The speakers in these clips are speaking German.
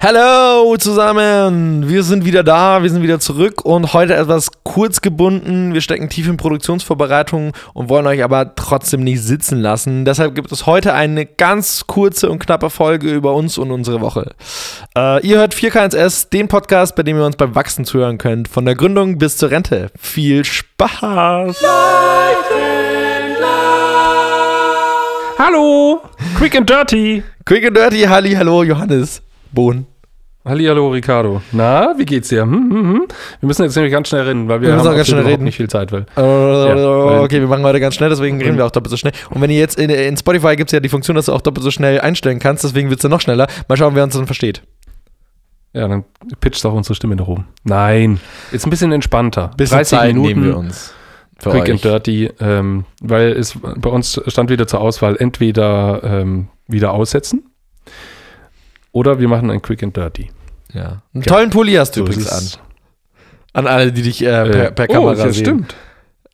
Hallo zusammen, wir sind wieder da, wir sind wieder zurück und heute etwas kurz gebunden. Wir stecken tief in Produktionsvorbereitungen und wollen euch aber trotzdem nicht sitzen lassen. Deshalb gibt es heute eine ganz kurze und knappe Folge über uns und unsere Woche. Äh, ihr hört 4K1S, den Podcast, bei dem ihr uns beim Wachsen zuhören könnt, von der Gründung bis zur Rente. Viel Spaß! Hallo, Quick and Dirty. Quick and Dirty, Halli, hallo Johannes. Bohn. Hallo, Ricardo. Na, wie geht's dir? Hm, hm, hm. Wir müssen jetzt nämlich ganz schnell reden, weil wir, Wir haben auch ganz schnell reden. nicht viel Zeit. Weil Äh, weil- okay, wir machen heute ganz schnell, deswegen reden wir auch doppelt so schnell. Und wenn ihr jetzt in, in Spotify gibt es ja die Funktion, dass du auch doppelt so schnell einstellen kannst, deswegen wird es dann noch schneller. Mal schauen, wer uns dann versteht. ja, dann pitcht auch unsere Stimme nach oben. Nein, jetzt ein bisschen entspannter. Bisschen Zeit nehmen wir uns. Quick euch. and Dirty, ähm, weil es bei uns stand wieder zur Auswahl entweder ähm, wieder aussetzen oder wir machen ein Quick and Dirty. Ja. Einen tollen Pulli hast du So, übrigens an. An alle, die dich äh, per, Äh, per oh, Kamera ja, sehen. stimmt.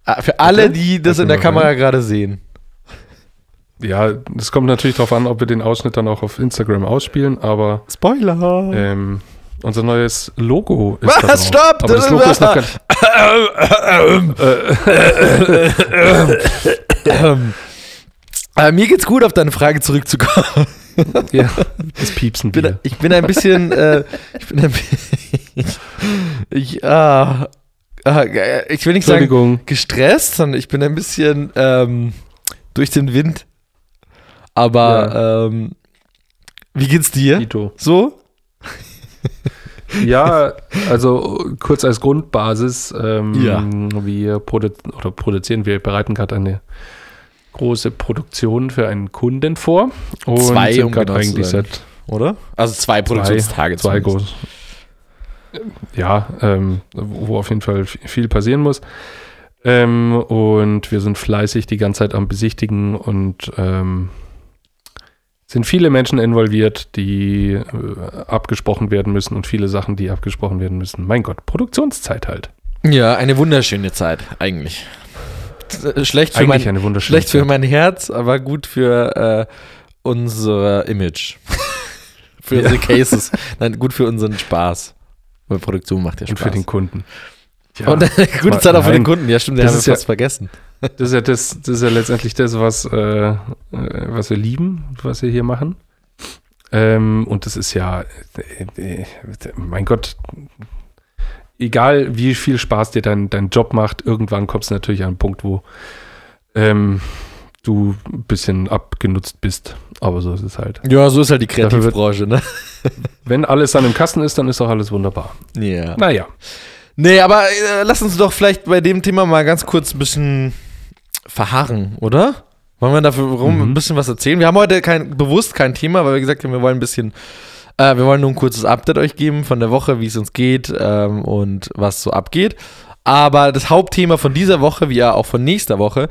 Ah, Für alle, die das in der Kamera rein. gerade sehen. Ja, das kommt natürlich darauf an, ob wir den Ausschnitt dann auch auf Instagram ausspielen, aber Spoiler. ähm, unser neues Logo ist Was? da drauf. Stopp! Aber das Logo ist noch gar ähm, äh, mir geht's gut, auf deine Frage zurückzukommen. Ja, das Piepsen wieder. ich bin ein bisschen, äh, ich bin ein bisschen, ich, ah, ah, ich will nicht sagen gestresst, sondern ich bin ein bisschen ähm, durch den Wind. Aber ähm, wie geht's dir? Tito. So? Ja, also kurz als Grundbasis, ähm, Ja. wir produ oder produzieren, wir bereiten gerade eine große Produktion für einen Kunden vor. Und Zwei, um genau eigentlich sein. seit Oder? Also zwei Produktionstage zwei zumindest. groß. Ja, ähm, wo auf jeden Fall viel passieren muss. Ähm, und wir sind fleißig die ganze Zeit am Besichtigen und ähm, sind viele Menschen involviert, die äh, abgesprochen werden müssen und viele Sachen, die abgesprochen werden müssen. Mein Gott, Produktionszeit halt. Ja, eine wunderschöne Zeit, eigentlich. Schlecht für, Eigentlich mein, schlecht für mein Herz, aber gut für äh, unser Image. für unsere Cases. Nein, gut für unseren Spaß. Weil Produktion macht ja Spaß. Und für den Kunden. Ja, Und gute Zeit auch für den. Kunden. Ja, stimmt, den Das haben wir ist ja- fast vergessen. Das ist ja, das, das ist ja letztendlich das, was, äh, äh, was wir lieben, was wir hier machen. Ähm, und das ist ja, äh, äh, mein Gott, egal wie viel Spaß dir dein, dein Job macht, irgendwann kommst du natürlich an einen Punkt, wo ähm, du ein bisschen abgenutzt bist. Aber so ist es halt. Ja, so ist halt die Kreativbranche, ne? Wenn alles dann im Kasten ist, dann ist auch alles wunderbar. Ja. Naja. Nee, aber äh, lass uns doch vielleicht bei dem Thema mal ganz kurz ein bisschen verharren, oder? Wollen wir dafür rum Mhm. ein bisschen was erzählen? Wir haben heute kein, bewusst kein Thema, weil wir gesagt haben, wir wollen ein bisschen, äh, wir wollen nur ein kurzes Update euch geben von der Woche, wie es uns geht ähm, und was so abgeht. Aber das Hauptthema von dieser Woche, wie ja auch von nächster Woche,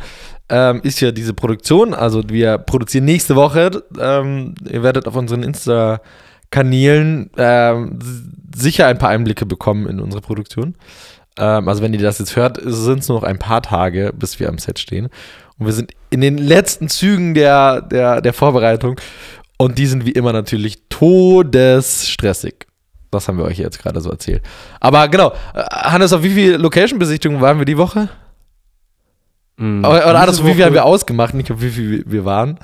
ähm, ist ja diese Produktion. Also wir produzieren nächste Woche. Ähm, ihr werdet auf unseren Insta-Kanälen ähm, sicher ein paar Einblicke bekommen in unsere Produktion. Ähm, also wenn ihr das jetzt hört, sind es nur noch ein paar Tage, bis wir am Set stehen. Und wir sind in den letzten Zügen der, der, der Vorbereitung. Und die sind wie immer natürlich todesstressig. Das haben wir euch jetzt gerade so erzählt. Aber genau, äh, Hannes, auf wie viele Location-Besichtigungen waren wir die Woche? Mhm. Oder, andersrum, wie viel haben wir ausgemacht? Nicht, auf wie viel wir waren.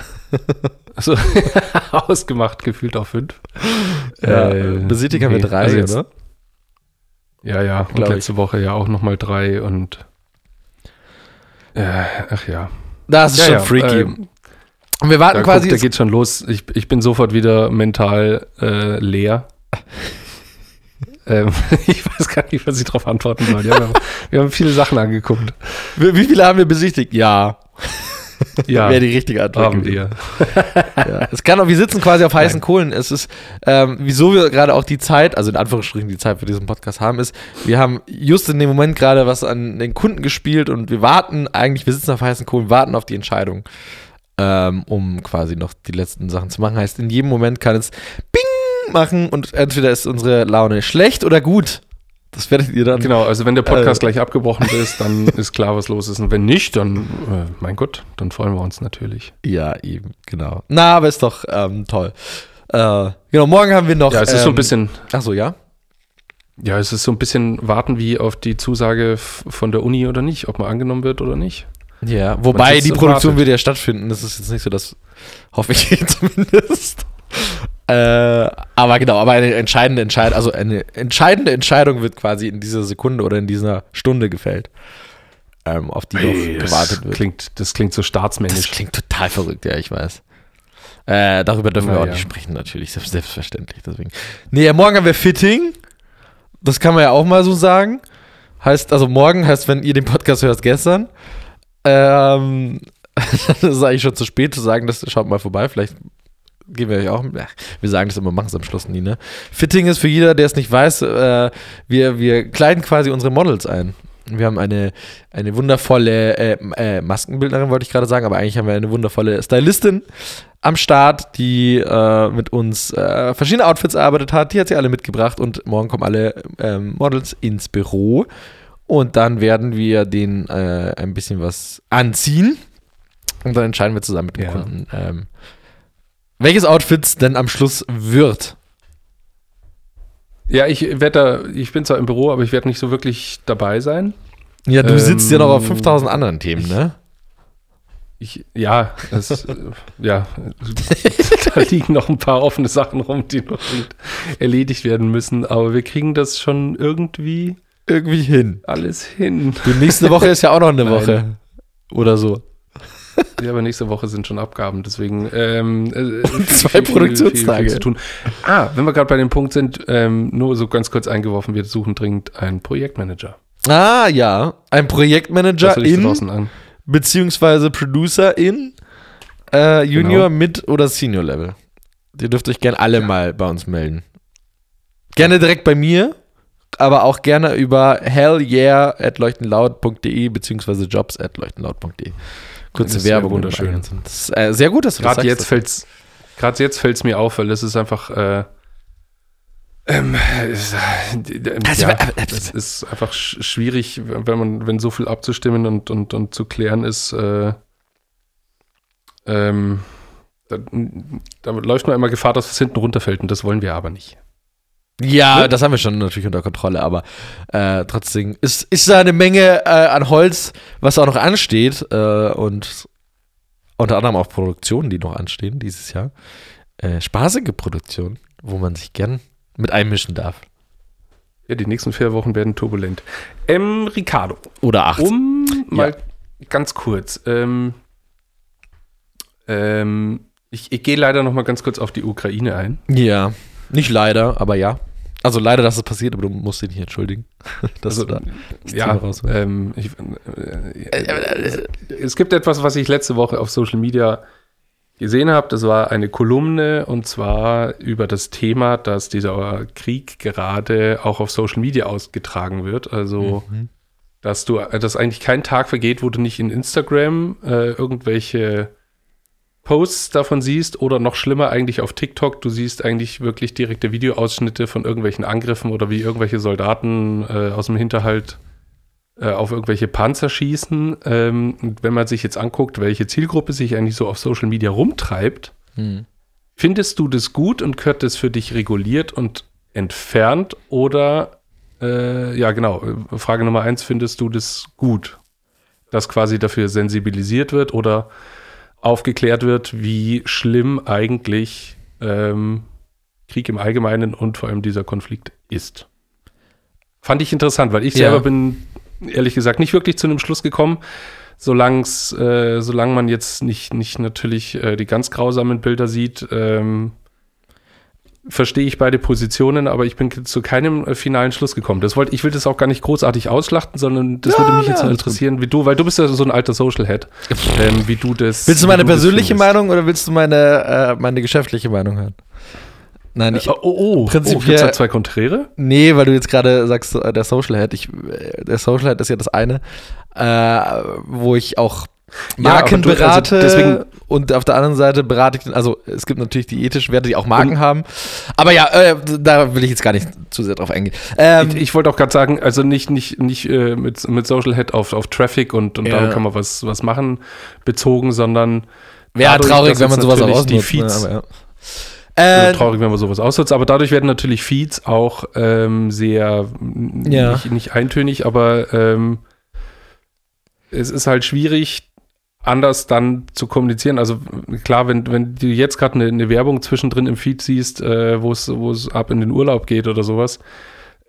Also, ausgemacht, gefühlt auf fünf. Ja, Äh, Besichtigt haben wir nee, drei, also jetzt- oder? Ja, ja. Und Glaub ich. letzte Woche ja auch nochmal drei und. Äh, ach ja. Das ist ja, schon ja, freaky. ähm, Und wir warten da, quasi. guck, da geht schon los. Ich, ich bin sofort wieder mental äh, leer. ähm, ich weiß gar nicht, was ich darauf antworten soll. Ja, wir, haben, wir haben viele Sachen angeguckt. wie, wie viele haben wir besichtigt? Ja. Ja, Wäre die richtige Antwort. haben wir. Ja. Es kann auch, wir sitzen quasi auf heißen Kohlen. Es ist, ähm, wieso wir gerade auch die Zeit, also in Anführungsstrichen die Zeit für diesen Podcast haben, ist, wir haben just in dem Moment gerade was an den Kunden gespielt und wir warten eigentlich, wir sitzen auf heißen Kohlen, warten auf die Entscheidung, ähm, um quasi noch die letzten Sachen zu machen. Heißt, in jedem Moment kann es Bing machen und entweder ist unsere Laune schlecht oder gut. Das werdet ihr dann. Genau, also wenn der Podcast Äh. gleich abgebrochen ist, dann ist klar, was los ist. Und wenn nicht, dann, äh, mein Gott, dann freuen wir uns natürlich. Ja, eben, genau. Na, aber ist doch ähm, toll. Äh, genau, morgen haben wir noch. Ja, es ist so ein bisschen, Ach so, ja. ja, es ist so ein bisschen warten wie auf die Zusage von der Uni oder nicht, ob man angenommen wird oder nicht. Ja, wobei die Produktion wird ja stattfinden. Das ist jetzt nicht so, das hoffe ich zumindest. Äh, aber genau, aber eine entscheidende Entscheidung, also eine entscheidende Entscheidung wird quasi in dieser Sekunde oder in dieser Stunde gefällt, ähm, auf die noch gewartet wird. Klingt, das klingt so Das staatsmännisch. klingt total verrückt, ja, ich weiß. Äh, darüber dürfen wir Na auch ja. nicht sprechen, natürlich, selbst- selbstverständlich. Deswegen. Nee, ja, morgen haben wir Fitting. Das kann man ja auch mal so sagen. Heißt, also morgen heißt, wenn ihr den Podcast hört, gestern. Ähm, das ist eigentlich schon zu spät zu sagen, das schaut mal vorbei. Vielleicht gehen wir euch auch. Wir sagen das immer, machen es am Schluss nie, ne? Fitting ist für jeder, der es nicht weiß, äh, wir, wir kleiden quasi unsere Models ein. Wir haben eine, eine wundervolle äh, äh, Maskenbildnerin, wollte ich gerade sagen, aber eigentlich haben wir eine wundervolle Stylistin am Start, die äh, mit uns äh, verschiedene Outfits erarbeitet hat. Die hat sie alle mitgebracht und morgen kommen alle ähm, Models ins Büro. Und dann werden wir den äh, ein bisschen was anziehen. Und dann entscheiden wir zusammen mit dem Ja. Kunden, ähm, welches Outfits denn am Schluss wird. Ja, ich werde da, ich bin zwar im Büro, aber ich werde nicht so wirklich dabei sein. Ja, du Ähm, sitzt ja noch auf 5000 anderen Themen, ne? Ich, ja, das, äh, ja, da liegen noch ein paar offene Sachen rum, die noch erledigt werden müssen, aber wir kriegen das schon irgendwie Irgendwie hin. alles hin. Du, nächste Woche ist ja auch noch eine Nein. Woche. Oder so. Ja, aber nächste Woche sind schon Abgaben, deswegen ähm, äh, Zwei Produktionstage. zu tun. Ah, wenn wir gerade bei dem Punkt sind, ähm, nur so ganz kurz eingeworfen, wir suchen dringend einen Projektmanager. Ah, ja. Ein Projektmanager in, an. beziehungsweise Producer in äh, Junior, Genau. Mid- oder Senior Level. Ihr dürft euch gerne alle mal bei uns melden. Gerne direkt bei mir, aber auch gerne über hellyeah.leuchtenlaut.de beziehungsweise jobs.leuchtenlaut.de. Kurze Werbung. wunderschön. Das ist, äh, sehr gut, dass du das Gerade jetzt fällt's, gerade jetzt fällt's mir auf, weil das ist einfach, äh, ähm, es, äh, Also, ja, äh, äh, es ist einfach sch schwierig, wenn man, wenn so viel abzustimmen und, und, und zu klären ist, äh, ähm, da, da läuft man immer Gefahr, dass es hinten runterfällt und das wollen wir aber nicht. Ja, Ne? das haben wir schon natürlich unter Kontrolle, aber äh, trotzdem ist, ist da eine Menge äh, an Holz, was auch noch ansteht äh, und unter anderem auch Produktionen, die noch anstehen dieses Jahr. Äh, spaßige Produktionen, wo man sich gern mit einmischen darf. Ja, die nächsten vier Wochen werden turbulent. Ähm, Ricardo, Oder acht. Um mal ganz kurz. Ähm, ähm, ich ich gehe leider noch mal ganz kurz auf die Ukraine ein. Ja, nicht leider, aber ja. Also leider, dass es passiert, aber du musst dich nicht entschuldigen. dass Also, du da das ja, rausholst. ähm, ich, äh, es gibt etwas, was ich letzte Woche auf Social Media gesehen habe. Das war eine Kolumne und zwar über das Thema, dass dieser Krieg gerade auch auf Social Media ausgetragen wird. Also Mhm. dass du, dass eigentlich kein Tag vergeht, wo du nicht in Instagram äh, irgendwelche Posts davon siehst oder noch schlimmer eigentlich auf TikTok. Du siehst eigentlich wirklich direkte Videoausschnitte von irgendwelchen Angriffen oder wie irgendwelche Soldaten äh, aus dem Hinterhalt äh, auf irgendwelche Panzer schießen. Ähm, und wenn man sich jetzt anguckt, welche Zielgruppe sich eigentlich so auf Social Media rumtreibt, Hm. Findest du das gut und gehört das für dich reguliert und entfernt? Oder, äh, ja, genau, Frage Nummer eins, findest du das gut, dass quasi dafür sensibilisiert wird oder aufgeklärt wird, wie schlimm eigentlich ähm, Krieg im Allgemeinen und vor allem dieser Konflikt ist? Fand ich interessant, weil ich Ja. selber bin, ehrlich gesagt, nicht wirklich zu einem Schluss gekommen solang's, äh, solange man jetzt nicht, nicht natürlich äh, die ganz grausamen Bilder sieht, ähm, verstehe ich beide Positionen, aber ich bin zu keinem äh, finalen Schluss gekommen. Das wollte, ich will das auch gar nicht großartig ausschlachten, sondern das Ja, würde mich ja, jetzt interessieren, wie du, weil du bist ja so ein alter Social Head, ähm, wie du das. Willst du meine das persönliche. Meinung oder willst du meine, äh, meine geschäftliche Meinung hören? Nein, ich, Äh, oh, oh, Prinzipiell- oh, da zwei Konträre? Nee, weil du jetzt gerade sagst, äh, der Social Head. Ich, äh, der Social Head ist ja das eine, äh, wo ich auch Marken du- also deswegen- und auf der anderen Seite berate ich, also es gibt natürlich die ethischen Werte, die auch Marken haben. Aber ja, äh, da will ich jetzt gar nicht zu sehr drauf eingehen. Ähm, ich ich wollte auch gerade sagen, also nicht, nicht, nicht äh, mit, mit Social Head auf, auf Traffic und, und Ja. damit kann man was, was machen bezogen, sondern Wäre dadurch, traurig, dass wenn man sowas auch die. Feeds- ne, ja. Äh, traurig, wenn man sowas ausnutzt. Aber dadurch werden natürlich Feeds auch ähm, sehr Ja. nicht, nicht eintönig, aber ähm, es ist halt schwierig, anders dann zu kommunizieren. Also klar, wenn, wenn du jetzt gerade eine, eine Werbung zwischendrin im Feed siehst, äh, wo es wo es ab in den Urlaub geht oder sowas,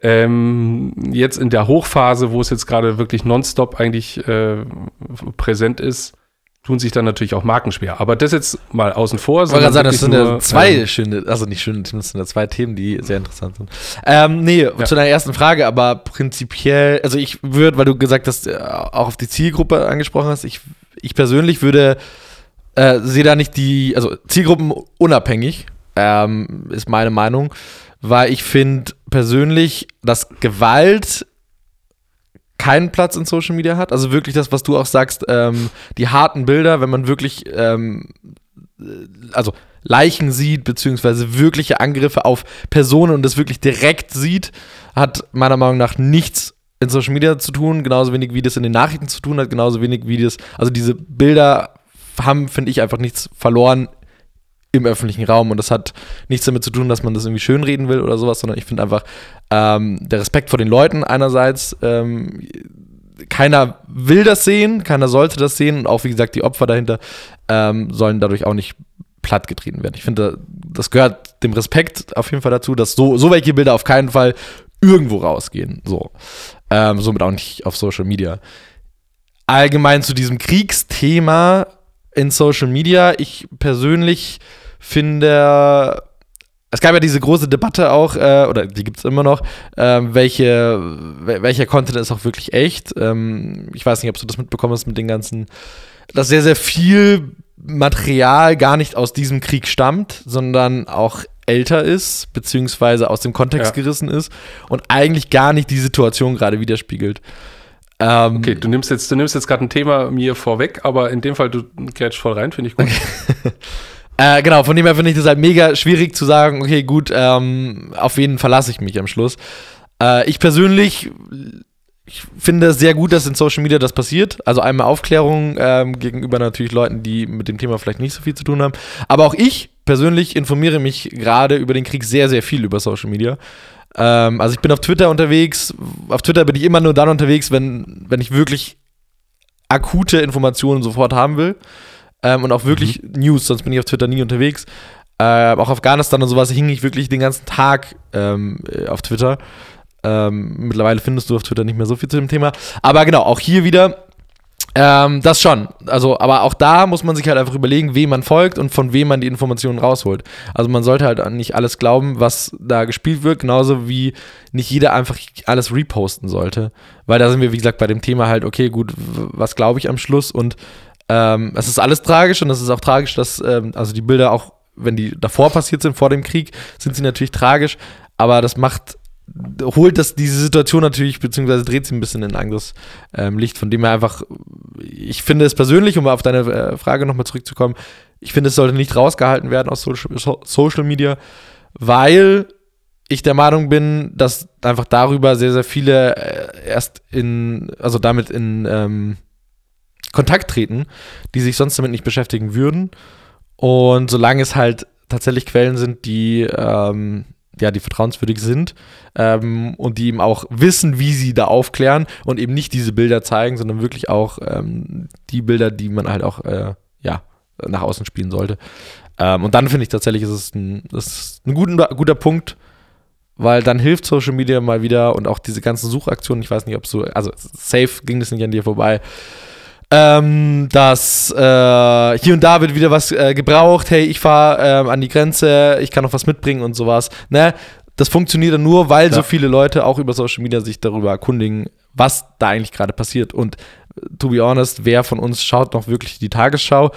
ähm, jetzt in der Hochphase, wo es jetzt gerade wirklich nonstop eigentlich äh, präsent ist, tun sich dann natürlich auch Marken schwer. Aber das jetzt mal außen vor. Ich wollte sagen, das sind wirklich ja nur, zwei ähm, schöne, also nicht schöne Themen, das sind ja zwei Themen, die sehr interessant sind. Ähm, nee, zu deiner ersten Frage, aber prinzipiell, also ich würde, weil du gesagt hast, äh, auch auf die Zielgruppe angesprochen hast, ich, ich persönlich würde, äh, sehe da nicht die, also Zielgruppen unabhängig, ähm, ist meine Meinung, weil ich finde persönlich, dass Gewalt keinen Platz in Social Media hat. Also wirklich das, was du auch sagst, ähm, die harten Bilder, wenn man wirklich, ähm, äh, also Leichen sieht, beziehungsweise wirkliche Angriffe auf Personen und das wirklich direkt sieht, hat meiner Meinung nach nichts in Social Media zu tun, genauso wenig wie das in den Nachrichten zu tun hat, genauso wenig wie das, also diese Bilder haben, finde ich, einfach nichts verloren im öffentlichen Raum und das hat nichts damit zu tun, dass man das irgendwie schönreden will oder sowas, sondern ich finde einfach ähm, der Respekt vor den Leuten einerseits, ähm, keiner will das sehen, keiner sollte das sehen und auch wie gesagt die Opfer dahinter ähm, sollen dadurch auch nicht plattgetreten werden. Ich finde, das gehört dem Respekt auf jeden Fall dazu, dass so, so welche Bilder auf keinen Fall irgendwo rausgehen. So. Ähm, somit auch nicht auf Social Media. Allgemein zu diesem Kriegsthema in Social Media. Ich persönlich finde, es gab ja diese große Debatte auch, äh, oder die gibt es immer noch, ähm, welche, wel- welcher Content ist auch wirklich echt. Ähm, ich weiß nicht, ob du das mitbekommen hast mit den ganzen, dass sehr, sehr viel Material gar nicht aus diesem Krieg stammt, sondern auch älter ist, beziehungsweise aus dem Kontext Ja. gerissen ist und eigentlich gar nicht die Situation gerade widerspiegelt. Ähm, Okay, du nimmst jetzt, du nimmst jetzt gerade ein Thema mir vorweg, aber in dem Fall, du grätsch voll rein, finde ich gut. Äh, genau, von dem her finde ich das halt mega schwierig zu sagen, okay, gut, ähm, auf wen verlasse ich mich am Schluss. Äh, ich persönlich ich finde es sehr gut, dass in Social Media das passiert. Also einmal Aufklärung ähm, gegenüber natürlich Leuten, die mit dem Thema vielleicht nicht so viel zu tun haben. Aber auch ich persönlich informiere mich gerade über den Krieg sehr, sehr viel über Social Media. Ähm, also ich bin auf Twitter unterwegs. Auf Twitter bin ich immer nur dann unterwegs, wenn, wenn ich wirklich akute Informationen sofort haben will. Ähm, und auch wirklich News, sonst bin ich auf Twitter nie unterwegs. Äh, auch Afghanistan und sowas hing ich wirklich den ganzen Tag ähm, äh, auf Twitter. Ähm, mittlerweile findest du auf Twitter nicht mehr so viel zu dem Thema. Aber genau, auch hier wieder ähm, das schon. Also, aber auch da muss man sich halt einfach überlegen, wem man folgt und von wem man die Informationen rausholt. Also man sollte halt nicht alles glauben, was da gespielt wird, genauso wie nicht jeder einfach alles reposten sollte. Weil da sind wir, wie gesagt, bei dem Thema halt, okay, gut, was glaube ich am Schluss? Und ähm, es ist alles tragisch und es ist auch tragisch, dass, ähm, also die Bilder auch, wenn die davor passiert sind, vor dem Krieg, sind sie natürlich tragisch, aber das macht holt das diese Situation natürlich, beziehungsweise dreht sie ein bisschen in ein anderes ähm, Licht, von dem her einfach, ich finde es persönlich, um auf deine äh, Frage nochmal zurückzukommen, ich finde, es sollte nicht rausgehalten werden aus Social, so Social Media, weil ich der Meinung bin, dass einfach darüber sehr, sehr viele äh, erst in, also damit in ähm, Kontakt treten, die sich sonst damit nicht beschäftigen würden. Und solange es halt tatsächlich Quellen sind, die ähm, ja, die vertrauenswürdig sind ähm, und die eben auch wissen, wie sie da aufklären und eben nicht diese Bilder zeigen, sondern wirklich auch ähm, die Bilder, die man halt auch äh, ja, nach außen spielen sollte. Ähm, und dann finde ich tatsächlich, ist es ein, ist ein guter, guter Punkt, weil dann hilft Social Media mal wieder und auch diese ganzen Suchaktionen, ich weiß nicht, ob so, also safe ging das nicht an dir vorbei, ähm, dass äh, hier und da wird wieder was äh, gebraucht, hey, ich fahre ähm, an die Grenze, ich kann noch was mitbringen und sowas. Ne? Das funktioniert dann nur, weil Ja. so viele Leute auch über Social Media sich darüber erkundigen, was da eigentlich gerade passiert. Und to be honest, wer von uns schaut noch wirklich die Tagesschau?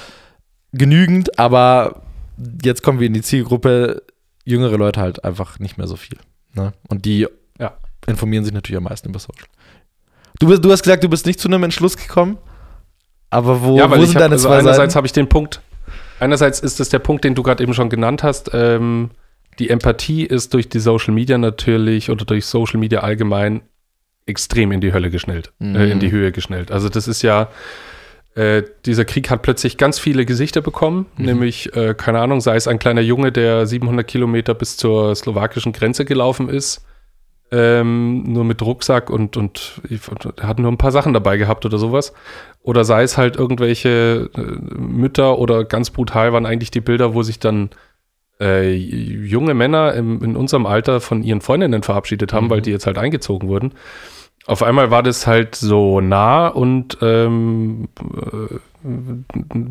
Genügend, aber jetzt kommen wir in die Zielgruppe, jüngere Leute halt einfach nicht mehr so viel. Ne? Und die Ja. informieren sich natürlich am meisten über Social. Du, bist, du hast gesagt, du bist nicht zu einem Entschluss gekommen. Aber wo, ja, wo sind hab, deine also zwei einerseits habe ich den Punkt, einerseits ist es der Punkt, den du gerade eben schon genannt hast, ähm, die Empathie ist durch die Social Media natürlich oder durch Social Media allgemein extrem in die Hölle geschnellt, Mhm. äh, in die Höhe geschnellt. Also das ist ja, äh, dieser Krieg hat plötzlich ganz viele Gesichter bekommen, mhm. nämlich, äh, keine Ahnung, sei es ein kleiner Junge, der 700 Kilometer bis zur slowakischen Grenze gelaufen ist, ähm, nur mit Rucksack und, und, und hat nur ein paar Sachen dabei gehabt oder sowas. Oder sei es halt irgendwelche äh, Mütter oder ganz brutal waren eigentlich die Bilder, wo sich dann äh, junge Männer im, in unserem Alter von ihren Freundinnen verabschiedet haben, mhm. weil die jetzt halt eingezogen wurden auf einmal war das halt so nah und ähm, äh,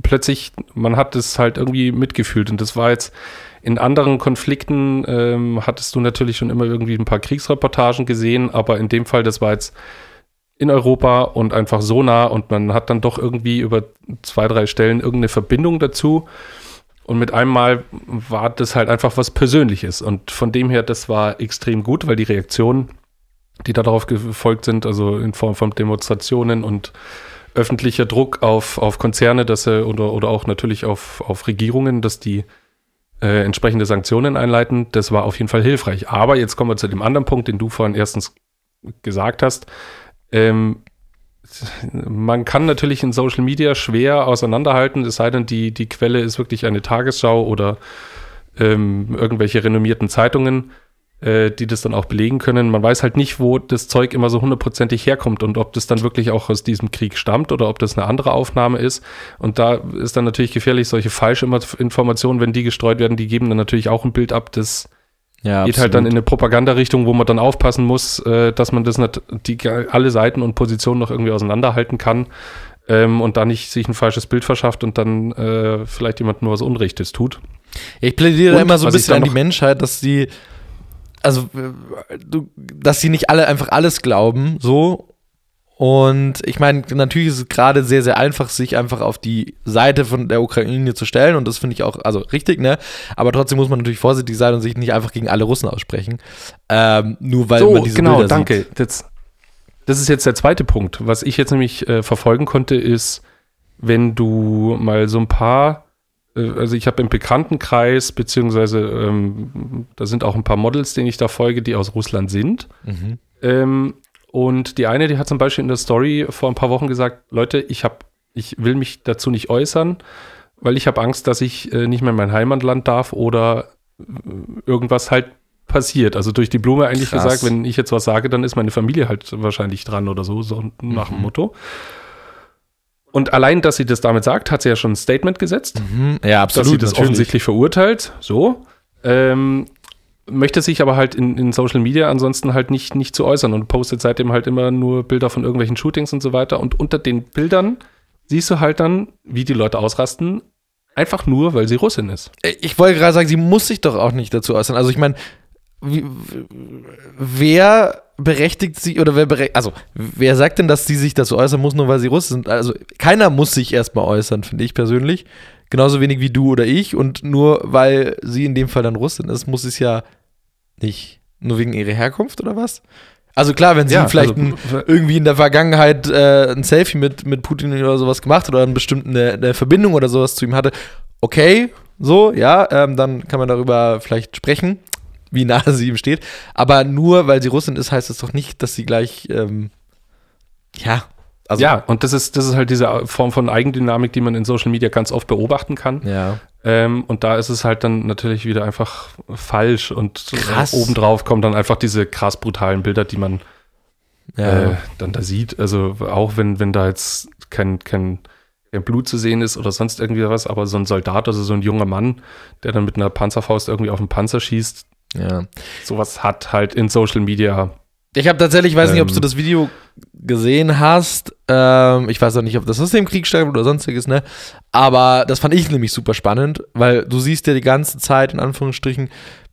plötzlich, man hat es halt irgendwie mitgefühlt. Und das war jetzt in anderen Konflikten, ähm, hattest du natürlich schon immer irgendwie ein paar Kriegsreportagen gesehen, aber in dem Fall, das war jetzt in Europa und einfach so nah und man hat dann doch irgendwie über zwei, drei Stellen irgendeine Verbindung dazu. Und mit einem Mal war das halt einfach was Persönliches. Und von dem her, das war extrem gut, weil die Reaktion die darauf gefolgt sind, also in Form von Demonstrationen und öffentlicher Druck auf, auf Konzerne, dass sie oder, oder auch natürlich auf, auf Regierungen, dass die äh, entsprechende Sanktionen einleiten, das war auf jeden Fall hilfreich. Aber jetzt kommen wir zu dem anderen Punkt, den du vorhin erstens gesagt hast. Ähm, man kann natürlich in Social Media schwer auseinanderhalten, es sei denn, die, die Quelle ist wirklich eine Tagesschau oder ähm, irgendwelche renommierten Zeitungen die das dann auch belegen können. Man weiß halt nicht, wo das Zeug immer so hundertprozentig herkommt und ob das dann wirklich auch aus diesem Krieg stammt oder ob das eine andere Aufnahme ist. Und da ist dann natürlich gefährlich, solche falsche Informationen, wenn die gestreut werden, die geben dann natürlich auch ein Bild ab, das ja, geht halt dann in eine Propagandarichtung, wo man dann aufpassen muss, äh, dass man das nicht, die, alle Seiten und Positionen noch irgendwie auseinanderhalten kann ähm, und da nicht sich ein falsches Bild verschafft und dann äh, vielleicht jemand nur was Unrechtes tut. Ich plädiere und, immer so ein bisschen an die Menschheit, dass sie also, du, dass sie nicht alle einfach alles glauben, so. Und ich meine, natürlich ist es gerade sehr, sehr einfach, sich einfach auf die Seite von der Ukraine zu stellen. Und das finde ich auch, also richtig, ne? Aber trotzdem muss man natürlich vorsichtig sein und sich nicht einfach gegen alle Russen aussprechen. Ähm, nur weil so, man diese genau, Bilder danke. sieht. Das, das ist jetzt der zweite Punkt. Was ich jetzt nämlich äh, verfolgen konnte, ist, wenn du mal so ein paar also ich habe im Bekanntenkreis, beziehungsweise ähm, da sind auch ein paar Models, denen ich da folge, die aus Russland sind. Mhm. Ähm, und die eine, die hat zum Beispiel in der Story vor ein paar Wochen gesagt, Leute, ich habe, ich will mich dazu nicht äußern, weil ich habe Angst, dass ich äh, nicht mehr in mein Heimatland darf oder äh, irgendwas halt passiert. Also durch die Blume eigentlich Krass. gesagt, wenn ich jetzt was sage, dann ist meine Familie halt wahrscheinlich dran oder so, so nach mhm. dem Motto. Und allein, dass sie das damit sagt, hat sie ja schon ein Statement gesetzt. Mhm. Ja, absolut. Dass sie das natürlich. offensichtlich verurteilt. So. Ähm, möchte sich aber halt in, in, Social Media ansonsten halt nicht, nicht zu äußern und postet seitdem halt immer nur Bilder von irgendwelchen Shootings und so weiter. Und unter den Bildern siehst du halt dann, wie die Leute ausrasten, einfach nur, weil sie Russin ist. Ich wollte gerade sagen, sie muss sich doch auch nicht dazu äußern. Also ich meine, wer berechtigt sie oder wer berechtigt, also wer sagt denn, dass sie sich dazu äußern muss, nur weil sie Russen sind? Also keiner muss sich erstmal äußern, finde ich persönlich. Genauso wenig wie du oder ich. Und nur weil sie in dem Fall dann Russin ist, muss es ja nicht. Nur wegen ihrer Herkunft oder was? Also klar, wenn sie ja, vielleicht also, ein, irgendwie in der Vergangenheit äh, ein Selfie mit, mit Putin oder sowas gemacht hat oder eine bestimmte eine Verbindung oder sowas zu ihm hatte, okay, so, ja, ähm, dann kann man darüber vielleicht sprechen wie nah sie ihm steht. Aber nur weil sie Russin ist, heißt das doch nicht, dass sie gleich, ähm, ja. Also ja, und das ist, das ist halt diese Form von Eigendynamik, die man in Social Media ganz oft beobachten kann. Ja. Ähm, und da ist es halt dann natürlich wieder einfach falsch und krass. obendrauf kommen dann einfach diese krass brutalen Bilder, die man ja. äh, dann da sieht. Also auch wenn, wenn da jetzt kein, kein, kein Blut zu sehen ist oder sonst irgendwie was, aber so ein Soldat, also so ein junger Mann, der dann mit einer Panzerfaust irgendwie auf den Panzer schießt, ja. Sowas hat halt in Social Media. Ich habe tatsächlich, ich weiß ähm, nicht, ob du ähm, das Video gesehen hast. Ähm, ich weiß auch nicht, ob das Systemkrieg stand oder sonstiges, ne? Aber das fand ich nämlich super spannend, weil du siehst ja die ganze Zeit in Anführungsstrichen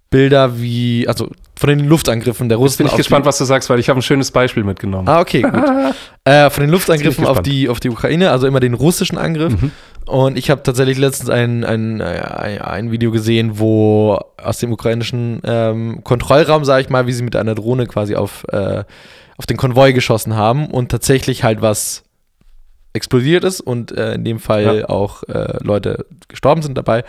Bilder wie, also von den Luftangriffen der Russen. Jetzt bin ich gespannt, was du sagst, weil ich habe ein schönes Beispiel mitgenommen. Ah, okay, gut. äh, von den Luftangriffen auf die, auf die Ukraine, also immer den russischen Angriff. Mhm. Und ich habe tatsächlich letztens ein, ein, ein, ein, Video gesehen, wo aus dem ukrainischen ähm, Kontrollraum, sage ich mal, wie sie mit einer Drohne quasi auf, äh, auf den Konvoi geschossen haben und tatsächlich halt was explodiert ist und äh, in dem Fall ja. auch äh, Leute gestorben sind dabei.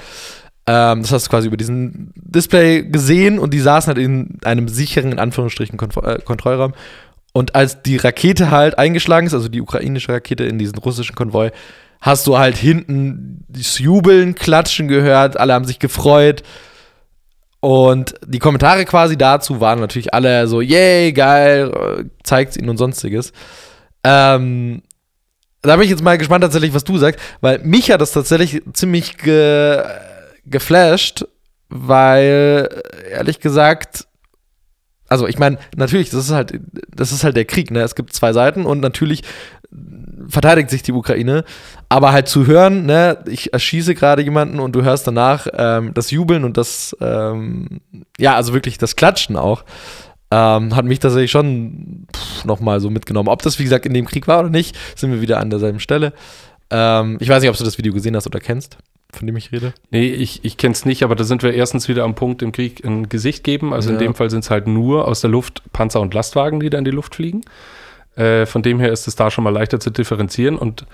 Ähm, das hast du quasi über diesen Display gesehen und die saßen halt in einem sicheren, in Anführungsstrichen, Kon äh, Kontrollraum. Und als die Rakete halt eingeschlagen ist, also die ukrainische Rakete in diesen russischen Konvoi, hast du halt hinten das Jubeln, Klatschen gehört, alle haben sich gefreut. Und die Kommentare quasi dazu waren natürlich alle so, yay, geil, zeigt's ihnen und sonstiges. Ähm, da bin ich jetzt mal gespannt tatsächlich, was du sagst, weil mich hat das tatsächlich ziemlich ge geflasht, weil ehrlich gesagt, also ich meine, natürlich, das ist halt, das ist halt der Krieg, ne? Es gibt zwei Seiten und natürlich verteidigt sich die Ukraine, aber halt zu hören, ne, ich erschieße gerade jemanden und du hörst danach ähm, das Jubeln und das, ähm, ja, also wirklich das Klatschen auch, ähm, hat mich tatsächlich schon nochmal so mitgenommen. Ob das, wie gesagt, in dem Krieg war oder nicht, sind wir wieder an derselben Stelle. Ähm, ich weiß nicht, ob du das Video gesehen hast oder kennst, von dem ich rede. Nee, ich, ich kenne es nicht, aber da sind wir erstens wieder am Punkt im Krieg ein Gesicht geben. Also Ja. in dem Fall sind es halt nur aus der Luft Panzer und Lastwagen, die da in die Luft fliegen. Äh, von dem her ist es da schon mal leichter zu differenzieren. Und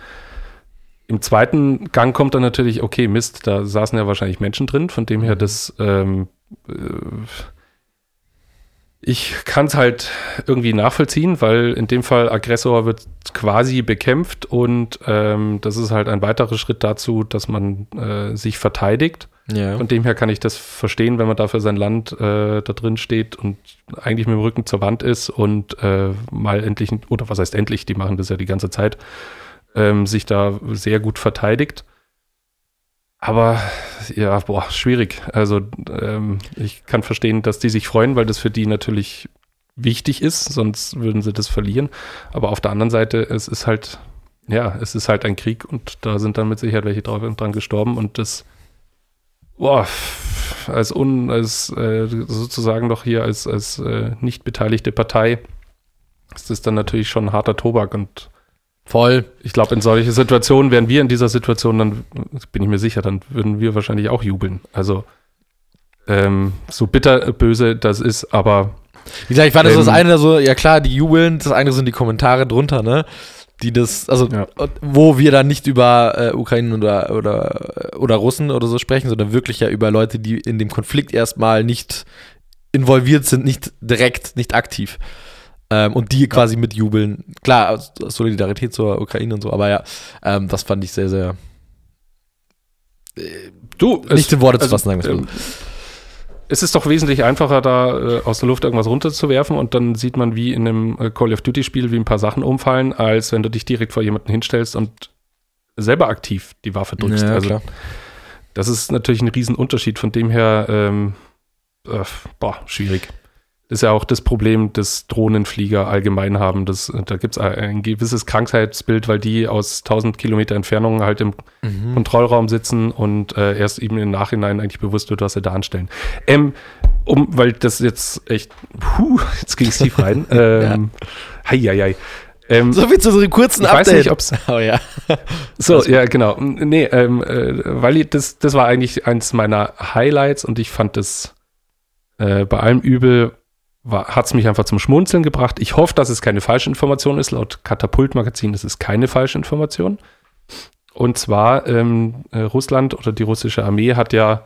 im zweiten Gang kommt dann natürlich, okay, Mist, da saßen ja wahrscheinlich Menschen drin. Von dem her, das ähm, äh, ich kann es halt irgendwie nachvollziehen, weil in dem Fall Aggressor wird quasi bekämpft und ähm, das ist halt ein weiterer Schritt dazu, dass man äh, sich verteidigt. Ja. Von dem her kann ich das verstehen, wenn man da für sein Land äh, da drin steht und eigentlich mit dem Rücken zur Wand ist und äh, mal endlich, oder was heißt endlich, die machen das ja die ganze Zeit, ähm, sich da sehr gut verteidigt. Aber ja, boah, schwierig. Also ähm, ich kann verstehen, dass die sich freuen, weil das für die natürlich wichtig ist, sonst würden sie das verlieren. Aber auf der anderen Seite, es ist halt, ja, es ist halt ein Krieg und da sind dann mit Sicherheit welche drauf, dran gestorben und das boah, als, un, als äh, sozusagen doch hier als, als äh, nicht beteiligte Partei ist das dann natürlich schon harter Tobak und Voll. ich glaube, in solche Situationen wären wir in dieser Situation, dann bin ich mir sicher, dann würden wir wahrscheinlich auch jubeln. Also ähm, so bitter böse das ist, aber Wie gesagt, ich fand das Ähm, das eine so, ja klar, die jubeln, das eine sind die Kommentare drunter, ne? Die das, also Ja. wo wir dann nicht über äh, Ukraine oder, oder, oder Russen oder so sprechen, sondern wirklich ja über Leute, die in dem Konflikt erstmal nicht involviert sind, nicht direkt, nicht aktiv. Ähm, und die quasi mitjubeln. Klar, Solidarität zur Ukraine und so, aber ja, ähm, das fand ich sehr, sehr du, nicht in Worte zu also, fassen, sagen wir es mal. es ist doch wesentlich einfacher, da äh, aus der Luft irgendwas runterzuwerfen und dann sieht man wie in einem äh, Call of Duty-Spiel, wie ein paar Sachen umfallen, als wenn du dich direkt vor jemanden hinstellst und selber aktiv die Waffe drückst. Ja, also klar. das ist natürlich ein Riesenunterschied. Von dem her, ähm, äh, boah, schwierig. Ist ja auch das Problem, das Drohnenflieger allgemein haben. Das, da gibt es ein gewisses Krankheitsbild, weil die aus 1000 Kilometer Entfernung halt im Mhm. Kontrollraum sitzen und äh, erst eben im Nachhinein eigentlich bewusst wird, was sie da anstellen. Ähm, um, weil das jetzt echt, puh, jetzt ging es tief rein. Ähm, hei, hei, hei. Ähm, So viel zu unserem kurzen ich weiß Update. nicht, ob es oh ja. so, ja, genau. Nee, ähm, äh, weil ich- das, das war eigentlich eins meiner Highlights und ich fand das äh, bei allem Übel hat es mich einfach zum Schmunzeln gebracht. Ich hoffe, dass es keine Falschinformation ist. Laut Katapult-Magazin ist es keine Falschinformation. Und zwar ähm, äh, Russland oder die russische Armee hat ja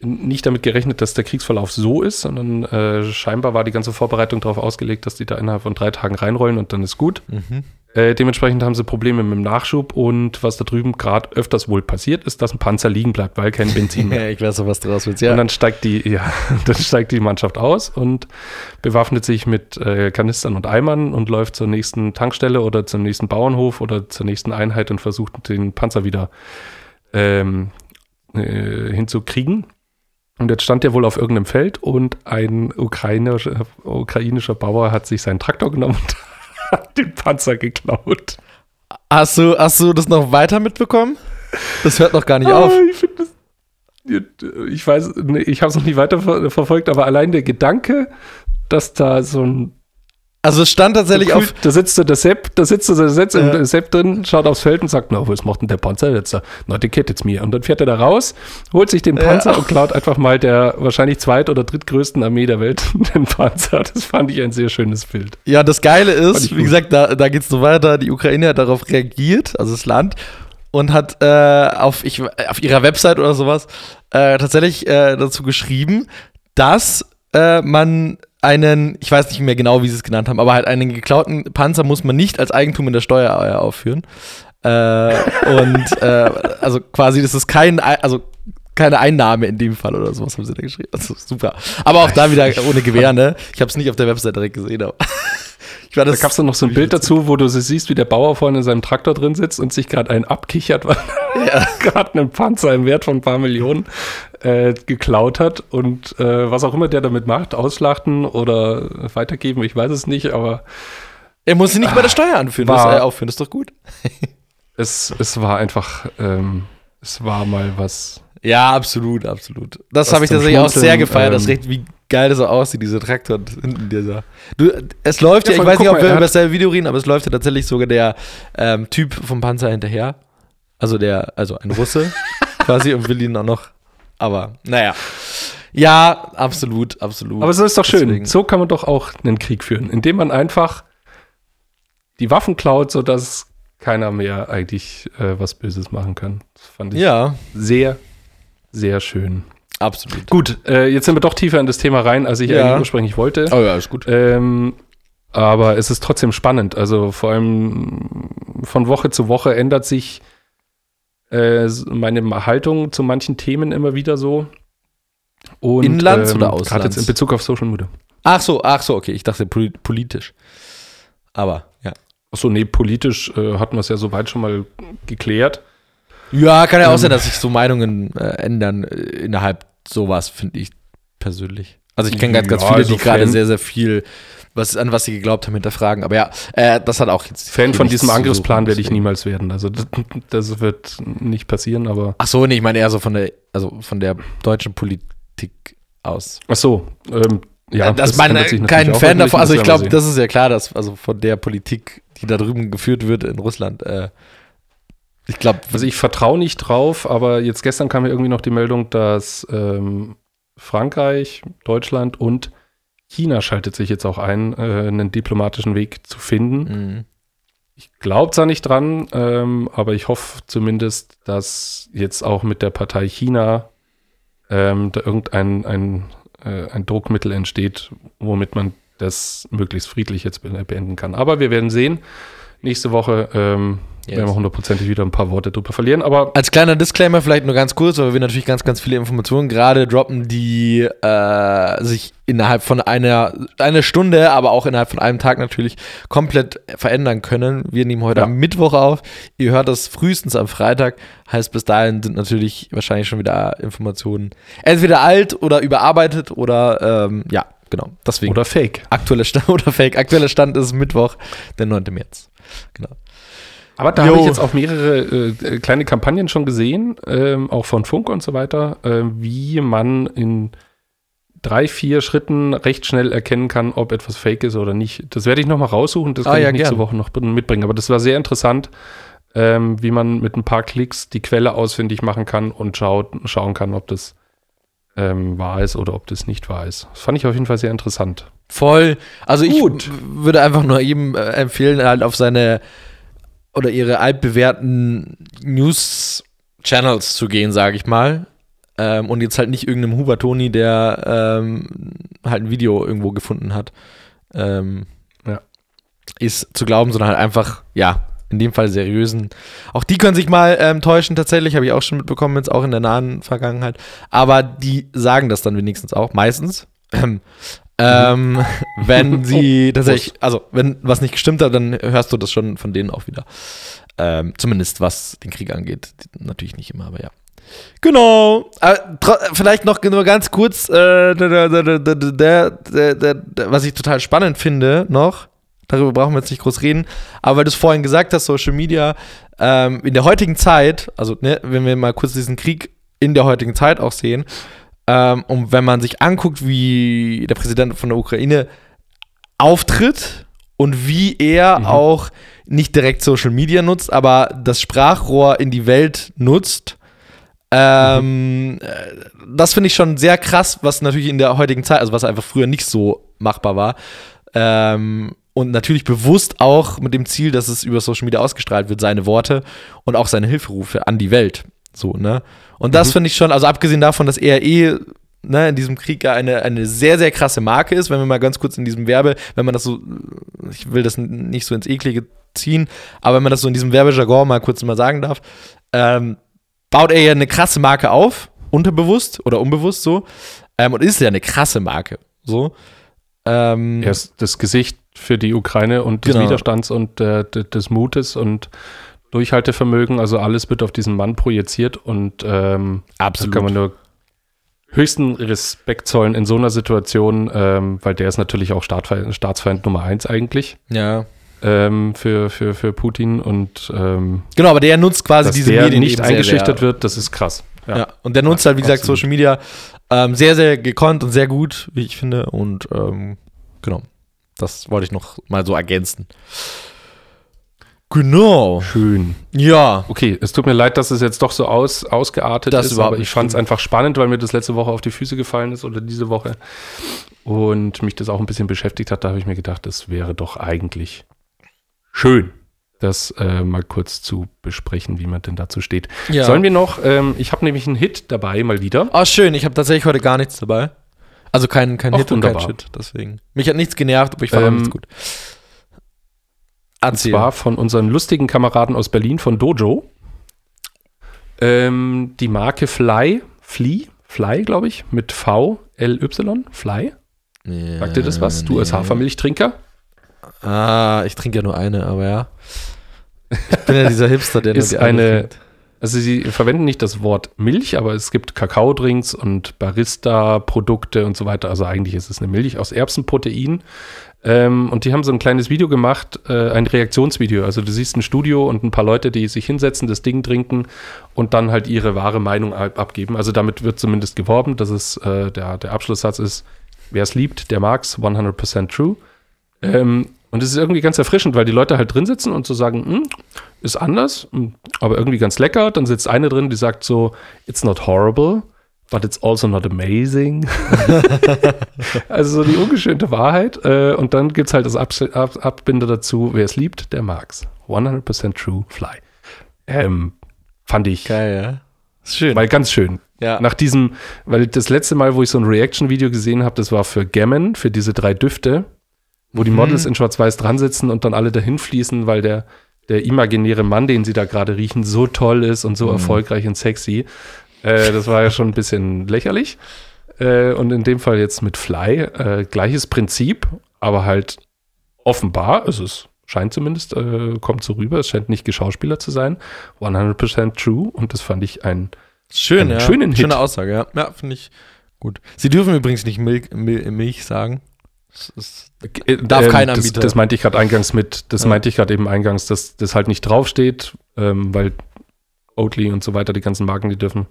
nicht damit gerechnet, dass der Kriegsverlauf so ist, sondern äh, scheinbar war die ganze Vorbereitung darauf ausgelegt, dass die da innerhalb von drei Tagen reinrollen und dann ist gut. Mhm. Äh, dementsprechend haben sie Probleme mit dem Nachschub und was da drüben gerade öfters wohl passiert, ist, dass ein Panzer liegen bleibt, weil kein Benzin mehr. Ja, ich weiß noch, was draus wird. Ja. Und dann steigt die, ja, dann steigt die Mannschaft aus und bewaffnet sich mit äh, Kanistern und Eimern und läuft zur nächsten Tankstelle oder zum nächsten Bauernhof oder zur nächsten Einheit und versucht den Panzer wieder ähm, äh, hinzukriegen. Und jetzt stand er wohl auf irgendeinem Feld und ein ukrainischer, ukrainischer Bauer hat sich seinen Traktor genommen und hat den Panzer geklaut. Hast du, hast du das noch weiter mitbekommen? Das hört noch gar nicht auf. Ah, Ich finde das. Ich weiß, ich habe es noch nie weiter ver verfolgt, aber allein der Gedanke, dass da so ein. Also es stand tatsächlich auf. Da sitzt der Sepp, da sitzt der Sepp, Ja. im Sepp drin, schaut aufs Feld und sagt, na, was macht denn der Panzer jetzt da? Na, die geht jetzt mir. Und dann fährt er da raus, holt sich den Ja. Panzer und klaut einfach mal der wahrscheinlich zweit- oder drittgrößten Armee der Welt den Panzer. Das fand ich ein sehr schönes Bild. Ja, das Geile ist, wie gesagt, da, da geht es so weiter. Die Ukraine hat darauf reagiert, also das Land, und hat äh, auf, ich, auf ihrer Website oder sowas äh, tatsächlich äh, dazu geschrieben, dass äh, man einen, ich weiß nicht mehr genau, wie sie es genannt haben, aber halt einen geklauten Panzer muss man nicht als Eigentum in der Steuer äh, aufführen. Äh, und äh, also quasi, das ist kein, also keine Einnahme in dem Fall oder sowas haben sie da geschrieben. Also super. Aber auch da wieder ohne Gewehr, ne? Ich habe es nicht auf der Website direkt gesehen, aber. Ich war das da gab es noch so ein Bild dazu, wo du siehst, wie der Bauer vorne in seinem Traktor drin sitzt und sich gerade einen abkichert, weil er gerade einen Panzer im Wert von ein paar Millionen äh, geklaut hat und äh, was auch immer der damit macht, ausschlachten oder weitergeben, ich weiß es nicht, aber er muss sie nicht bei der Steuer anführen, war, das, äh, aufführen, das ist doch gut. es, es war einfach, ähm, es war mal was ja, absolut, absolut. Das habe ich tatsächlich auch sehr gefeiert, ähm, das recht, wie geil das so aussieht, diese Traktor hinten dieser. Du, es läuft ja, ja ich weiß nicht, ob wir über dasselbe Video reden, aber es läuft ja tatsächlich sogar der ähm, Typ vom Panzer hinterher. Also der, also ein Russe quasi und will ihn auch noch. Aber naja. Ja, absolut, absolut. Aber so ist doch schön. Deswegen. So kann man doch auch einen Krieg führen, indem man einfach die Waffen klaut, sodass keiner mehr eigentlich äh, was Böses machen kann. Das fand ich ja. sehr sehr schön. Absolut. Gut, äh, jetzt sind wir doch tiefer in das Thema rein, als ich ja. eigentlich ursprünglich wollte. Oh ja, ist gut. Ähm, aber es ist trotzdem spannend. Also vor allem von Woche zu Woche ändert sich äh, meine Haltung zu manchen Themen immer wieder so. Und, Inlands ähm, oder Auslands? Gerade jetzt in Bezug auf Social Media. Ach so, ach so, okay. Ich dachte politisch. Aber, ja. Ach so, nee, politisch äh, hatten wir es ja soweit schon mal geklärt. Ja, kann ja auch ähm, sein, dass sich so Meinungen äh, ändern äh, innerhalb sowas, finde ich persönlich. Also ich kenne ganz, ganz viele, also die gerade sehr, sehr viel, was, an was sie geglaubt haben, hinterfragen. Aber ja, äh, das hat auch jetzt. Fan von diesem Angriffsplan werde ich niemals werden. Also das, das, wird nicht passieren, aber. Ach so, nee, ich meine eher so von der, also von der deutschen Politik aus. Ach so, ähm, ja. Äh, das, das meine kein Fan davon. Also ich glaube, das ist ja klar, dass also von der Politik, die da drüben geführt wird in Russland, äh, ich glaube, also ich vertraue nicht drauf, aber jetzt gestern kam ja irgendwie noch die Meldung, dass ähm, Frankreich, Deutschland und China schaltet sich jetzt auch ein, äh, einen diplomatischen Weg zu finden. Mhm. Ich glaube zwar nicht dran, ähm, aber ich hoffe zumindest, dass jetzt auch mit der Partei China ähm, da irgendein ein, äh, ein Druckmittel entsteht, womit man das möglichst friedlich jetzt beenden kann. Aber wir werden sehen. Nächste Woche ähm, Yes. Werden wir hundertprozentig wieder ein paar Worte drüber verlieren. Aber Als kleiner Disclaimer vielleicht nur ganz kurz, weil wir natürlich ganz, ganz viele Informationen gerade droppen, die äh, sich innerhalb von einer, einer Stunde, aber auch innerhalb von einem Tag natürlich komplett verändern können. Wir nehmen heute ja. am Mittwoch auf. Ihr hört das frühestens am Freitag. Heißt, bis dahin sind natürlich wahrscheinlich schon wieder Informationen entweder alt oder überarbeitet oder ähm, ja, genau. Deswegen. Oder fake. Aktueller Stand oder fake. Aktueller Stand ist Mittwoch, der 9. März. Genau. Aber da habe ich jetzt auch mehrere äh, kleine Kampagnen schon gesehen, ähm, auch von Funk und so weiter, äh, wie man in drei, vier Schritten recht schnell erkennen kann, ob etwas fake ist oder nicht. Das werde ich noch mal raussuchen, das ah, kann ja, ich nächste gern. Woche noch mitbringen. Aber das war sehr interessant, ähm, wie man mit ein paar Klicks die Quelle ausfindig machen kann und schaut, schauen kann, ob das ähm, wahr ist oder ob das nicht wahr ist. Das fand ich auf jeden Fall sehr interessant. Voll. Also ich würde einfach nur jedem äh, empfehlen, halt auf seine oder ihre altbewährten News-Channels zu gehen, sage ich mal. Ähm, und jetzt halt nicht irgendeinem Huber Toni, der ähm, halt ein Video irgendwo gefunden hat, ähm, ja. ist zu glauben, sondern halt einfach, ja, in dem Fall seriösen. Auch die können sich mal ähm, täuschen, tatsächlich, habe ich auch schon mitbekommen, jetzt auch in der nahen Vergangenheit. Aber die sagen das dann wenigstens auch, meistens. Ähm, wenn sie tatsächlich, also wenn was nicht gestimmt hat, dann hörst du das schon von denen auch wieder. Ähm, zumindest was den Krieg angeht. Natürlich nicht immer, aber ja. Genau. Äh, vielleicht noch nur ganz kurz, äh, der, der, der, was ich total spannend finde noch, darüber brauchen wir jetzt nicht groß reden, aber weil du es vorhin gesagt hast, Social Media, ähm, in der heutigen Zeit, also ne, wenn wir mal kurz diesen Krieg in der heutigen Zeit auch sehen, ähm, und wenn man sich anguckt, wie der Präsident von der Ukraine auftritt und wie er mhm. auch nicht direkt Social Media nutzt, aber das Sprachrohr in die Welt nutzt, ähm, mhm. das finde ich schon sehr krass, was natürlich in der heutigen Zeit, also was einfach früher nicht so machbar war. Ähm, und natürlich bewusst auch mit dem Ziel, dass es über Social Media ausgestrahlt wird, seine Worte und auch seine Hilferufe an die Welt. So, ne? Und das mhm. finde ich schon, also abgesehen davon, dass er eh ne, in diesem Krieg ja eine, eine sehr, sehr krasse Marke ist, wenn wir mal ganz kurz in diesem Werbe, wenn man das so, ich will das nicht so ins Eklige ziehen, aber wenn man das so in diesem Werbejargon mal kurz mal sagen darf, ähm, baut er ja eine krasse Marke auf, unterbewusst oder unbewusst so, ähm, und ist ja eine krasse Marke. So. Ähm, Er ist das Gesicht für die Ukraine und des Genau. Widerstands und äh, des Mutes und Durchhaltevermögen. Also alles wird auf diesen Mann projiziert und ähm, da absolut. kann man nur höchsten Respekt zollen in so einer Situation, ähm, weil der ist natürlich auch Staatfeind, Staatsfeind Nummer eins eigentlich ja. ähm, für, für, für Putin und ähm, Genau, aber der nutzt quasi diese der Medien nicht eingeschüchtert sehr, wird, das ist krass. Ja. und der nutzt halt, wie gesagt, absolut. Social Media ähm, sehr, sehr gekonnt und sehr gut, wie ich finde. Und ähm, genau, das wollte ich noch mal so ergänzen. Genau. Schön. Ja. Okay, es tut mir leid, dass es jetzt doch so aus, ausgeartet Das ist aber ich fand es einfach spannend, weil mir das letzte Woche auf die Füße gefallen ist oder diese Woche und mich das auch ein bisschen beschäftigt hat. Da habe ich mir gedacht, das wäre doch eigentlich schön, das äh, mal kurz zu besprechen, wie man denn dazu steht. ja. Sollen wir noch, ähm, ich habe nämlich einen Hit dabei, mal wieder. Oh, schön. Ich habe tatsächlich heute gar nichts dabei. Also kein, kein Ach, Hit und kein wunderbar. Shit. Deswegen. Mich hat nichts genervt, aber ich fand Ähm, nichts gut. Und Erzähl. zwar von unseren lustigen Kameraden aus Berlin, von Dojo. Ähm, die Marke Fly, Fly, Fly, glaube ich, mit V, L, Y, Fly. Sagt dir das was? Du als Nee. Hafermilchtrinker? Ah, ich trinke ja nur eine, aber ja. Ich bin ja dieser Hipster, der Ist nur die eine, eine-. Also sie verwenden nicht das Wort Milch, aber es gibt Kakaodrinks und Barista-Produkte und so weiter. Also eigentlich ist es eine Milch aus Erbsenprotein. Ähm, und die haben so ein kleines Video gemacht, äh, ein Reaktionsvideo. Also du siehst ein Studio und ein paar Leute, die sich hinsetzen, das Ding trinken und dann halt ihre wahre Meinung ab abgeben. Also damit wird zumindest geworben, dass es äh, der, der Abschlusssatz ist, wer es liebt, der mag's, 100% true. Ähm, und es ist irgendwie ganz erfrischend, weil die Leute halt drin sitzen und so sagen, hm, ist anders, hm, aber irgendwie ganz lecker. Dann sitzt eine drin, die sagt so, it's not horrible, but it's also not amazing. also so die ungeschönte Wahrheit. Äh, und dann gibt es halt das Abs Ab Abbinder dazu, wer es liebt, der mag's. 100% true, fly. Ähm, fand ich, Geil, ja. Ist schön. weil ganz schön. ja. Nach diesem, weil das letzte Mal, wo ich so ein Reaction-Video gesehen habe, das war für Gammon, für diese drei Düfte, wo die Mhm. Models in Schwarz-Weiß dran sitzen und dann alle dahin fließen, weil der, der imaginäre Mann, den sie da gerade riechen, so toll ist und so Mhm. erfolgreich und sexy. Äh, das war ja schon ein bisschen lächerlich. Äh, und in dem Fall jetzt mit Fly, äh, gleiches Prinzip, aber halt offenbar, es ist, scheint zumindest, äh, kommt so rüber, es scheint nicht geschauspielert zu sein, 100% true und das fand ich ein Schön, einen ja. schönen Hit. Schöne Aussage, ja. Ja, finde ich gut. Sie dürfen übrigens nicht Milch, Mil Milch sagen. Das ist, Äh, Darf kein das, Anbieter. Das meinte ich gerade eingangs mit, das Ja. meinte ich gerade eben eingangs, dass das halt nicht draufsteht, ähm, weil Oatly und so weiter, die ganzen Marken, die dürfen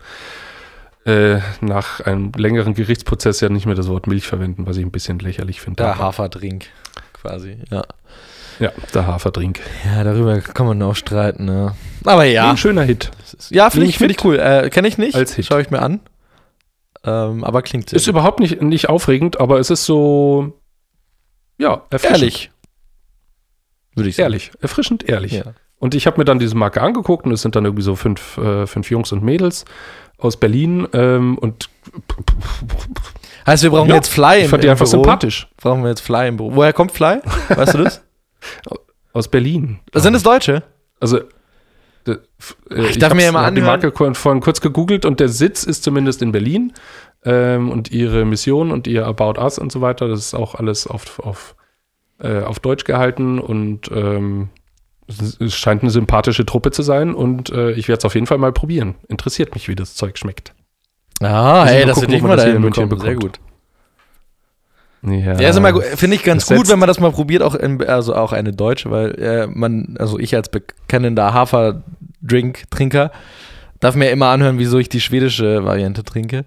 äh, nach einem längeren Gerichtsprozess ja nicht mehr das Wort Milch verwenden, was ich ein bisschen lächerlich finde. der Haferdrink quasi, ja. Ja, der Haferdrink. Ja, darüber kann man auch streiten, ja. Aber ja. Ein schöner Hit. Ja, finde ich, find ich cool. Äh, Kenne ich nicht. Als Hit. Schaue ich mir an. Ähm, aber klingt sehr Ist überhaupt nicht, nicht aufregend, aber es ist so, ja, erfrischend. ehrlich. Würde ich sagen. Ehrlich, erfrischend ehrlich. Ja. Und ich habe mir dann diese Marke angeguckt und es sind dann irgendwie so fünf, äh, fünf Jungs und Mädels aus Berlin ähm, und Heißt, wir brauchen Ja, jetzt Fly ich im, fand die einfach Büro. sympathisch. Brauchen wir jetzt Fly im Büro. Woher kommt Fly? Weißt du das? Aus Berlin. Sind es Deutsche? Also, äh, ich darf hab's- mir ja mal hab die anhören. Marke vorhin kurz gegoogelt und der Sitz ist zumindest in Berlin. Ähm, und ihre Mission und ihr About Us und so weiter, das ist auch alles auf, auf, äh, auf Deutsch gehalten und ähm, es, scheint eine sympathische Truppe zu sein und äh, ich werde es auf jeden Fall mal probieren. Interessiert mich, wie das Zeug schmeckt. Ah, Müssen ey, wir das gucken, hätte ich ob man mal dahin in München bekommen. Sehr bekommt. gut. Ja, Ja, gut. Finde ich ganz gut, wenn man das mal probiert, auch in, also auch eine deutsche, weil äh, man, also ich als bekennender Haferdrink-Trinker darf mir immer anhören, wieso ich die schwedische Variante trinke.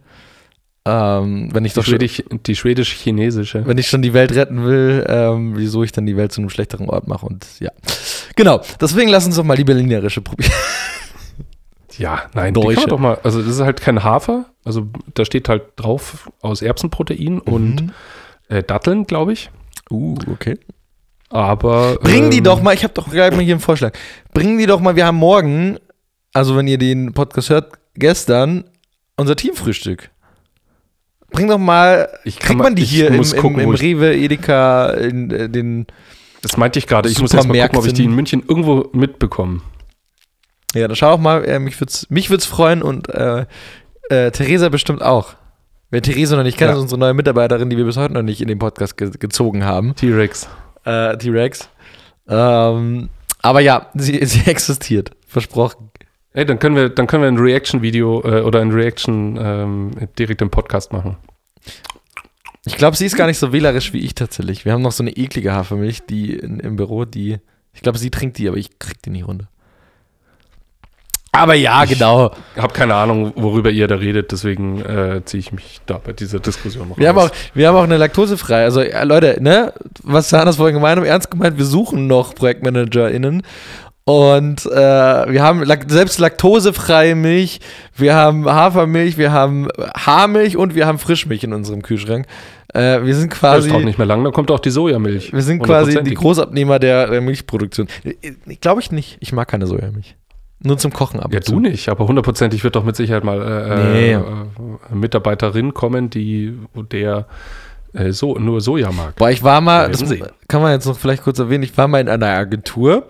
Ähm, wenn ich Die, doch schon, Schwedisch, die schwedisch-chinesische. wenn ich schon die Welt retten will, ähm, wieso ich dann die Welt zu einem schlechteren Ort mache und ja. Genau, deswegen lass uns doch mal die berlinerische probieren. Ja, nein, die Deutsche. kann man doch mal. Also, das ist halt kein Hafer. Also, da steht halt drauf aus Erbsenprotein und äh, Datteln, glaube ich. Uh, okay. Aber. Bring die ähm, doch mal, ich habe doch gleich mal hier einen Vorschlag. Bring die doch mal, wir haben morgen, also wenn ihr den Podcast hört, gestern unser Teamfrühstück. Bring doch mal, Ich kann kriegt mal- man die ich hier im, im, gucken, im ich- Rewe, Edeka, in äh, den Das meinte ich gerade. Ich muss erst mal gucken, ob ich die in München irgendwo mitbekomme. Ja, dann schau auch mal. Äh, mich würde es mich würd's freuen und äh, äh, Theresa bestimmt auch. Wer Theresa noch nicht kennt, Ja. ist unsere neue Mitarbeiterin, die wir bis heute noch nicht in den Podcast ge gezogen haben. T-Rex. Äh, T-Rex. Ähm, aber ja, sie, sie existiert. Versprochen. Ey, dann können wir, dann können wir ein Reaction-Video äh, oder ein Reaction ähm, direkt im Podcast machen. Ich glaube, sie ist gar nicht so wählerisch wie ich tatsächlich. Wir haben noch so eine eklige Hafermilch, die in, im Büro, die. Ich glaube, sie trinkt die, aber ich krieg die nicht runter. Aber ja, Ich- genau. Hab keine Ahnung, worüber ihr da redet, deswegen äh, ziehe ich mich da bei dieser Diskussion raus. Wir haben, auch, wir haben auch eine laktosefrei. Also, ja, Leute, ne, was Hannes vorhin gemeint hat, ernst gemeint, wir suchen noch ProjektmanagerInnen. Und äh, wir haben selbst laktosefreie Milch, wir haben Hafermilch, wir haben Haarmilch und wir haben Frischmilch in unserem Kühlschrank. Äh, wir sind das quasi. dauert nicht mehr lang, dann kommt auch die Sojamilch. Wir sind quasi die. Großabnehmer der, der Milchproduktion. Glaube ich nicht. Ich mag keine Sojamilch. Nur zum Kochen ab Ja, du nicht, aber hundertprozentig wird doch mit Sicherheit mal äh, Nee. äh, äh, Mitarbeiterin kommen, die der äh, so, nur Soja mag. Boah, ich war mal, das kann man jetzt noch vielleicht kurz erwähnen, ich war mal in einer Agentur.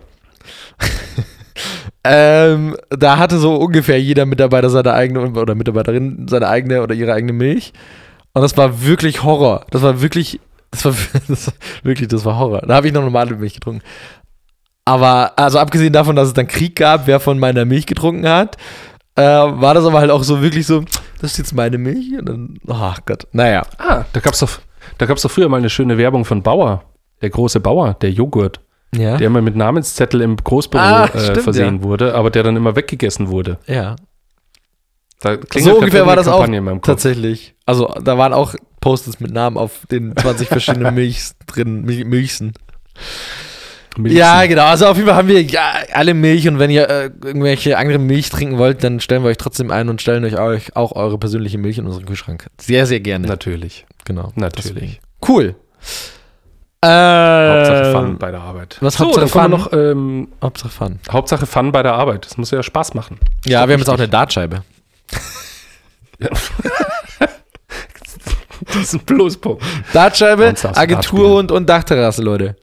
ähm, da hatte so ungefähr jeder Mitarbeiter seine eigene oder Mitarbeiterin seine eigene oder ihre eigene Milch. Und das war wirklich Horror. Das war wirklich, das war, das war wirklich, das war Horror. Da habe ich noch normale Milch getrunken. Aber, also abgesehen davon, dass es dann Krieg gab, wer von meiner Milch getrunken hat, äh, war das aber halt auch so wirklich so, das ist jetzt meine Milch. Und dann, ach Gott, naja. Ah, da gab's doch, da gab's doch früher mal eine schöne Werbung von Bauer, der große Bauer, der Joghurt, Ja. der immer mit Namenszettel im Großbüro Ah, äh, stimmt, versehen wurde, aber der dann immer weggegessen wurde. ja. Da So ungefähr war das auch tatsächlich. Also da waren auch Post-its mit Namen auf den 20 verschiedenen Milchs drin, Mil Milchsen. Milchsen. Ja, genau. Also auf jeden Fall haben wir ja, alle Milch und wenn ihr äh, irgendwelche andere Milch trinken wollt, dann stellen wir euch trotzdem ein und stellen euch auch, auch eure persönliche Milch in unseren Kühlschrank. Sehr, sehr gerne. Natürlich. genau. Natürlich. Deswegen. Cool. Äh, Hauptsache Fun bei der Arbeit. was so, Hauptsache Fun? noch ähm, Hauptsache Fun. Hauptsache Fun bei der Arbeit. Das muss ja Spaß machen. Ja, wir haben jetzt auch eine Dartscheibe. Das ist ein Pluspunkt. Dartscheibe, Agenturhund und Dachterrasse, Leute.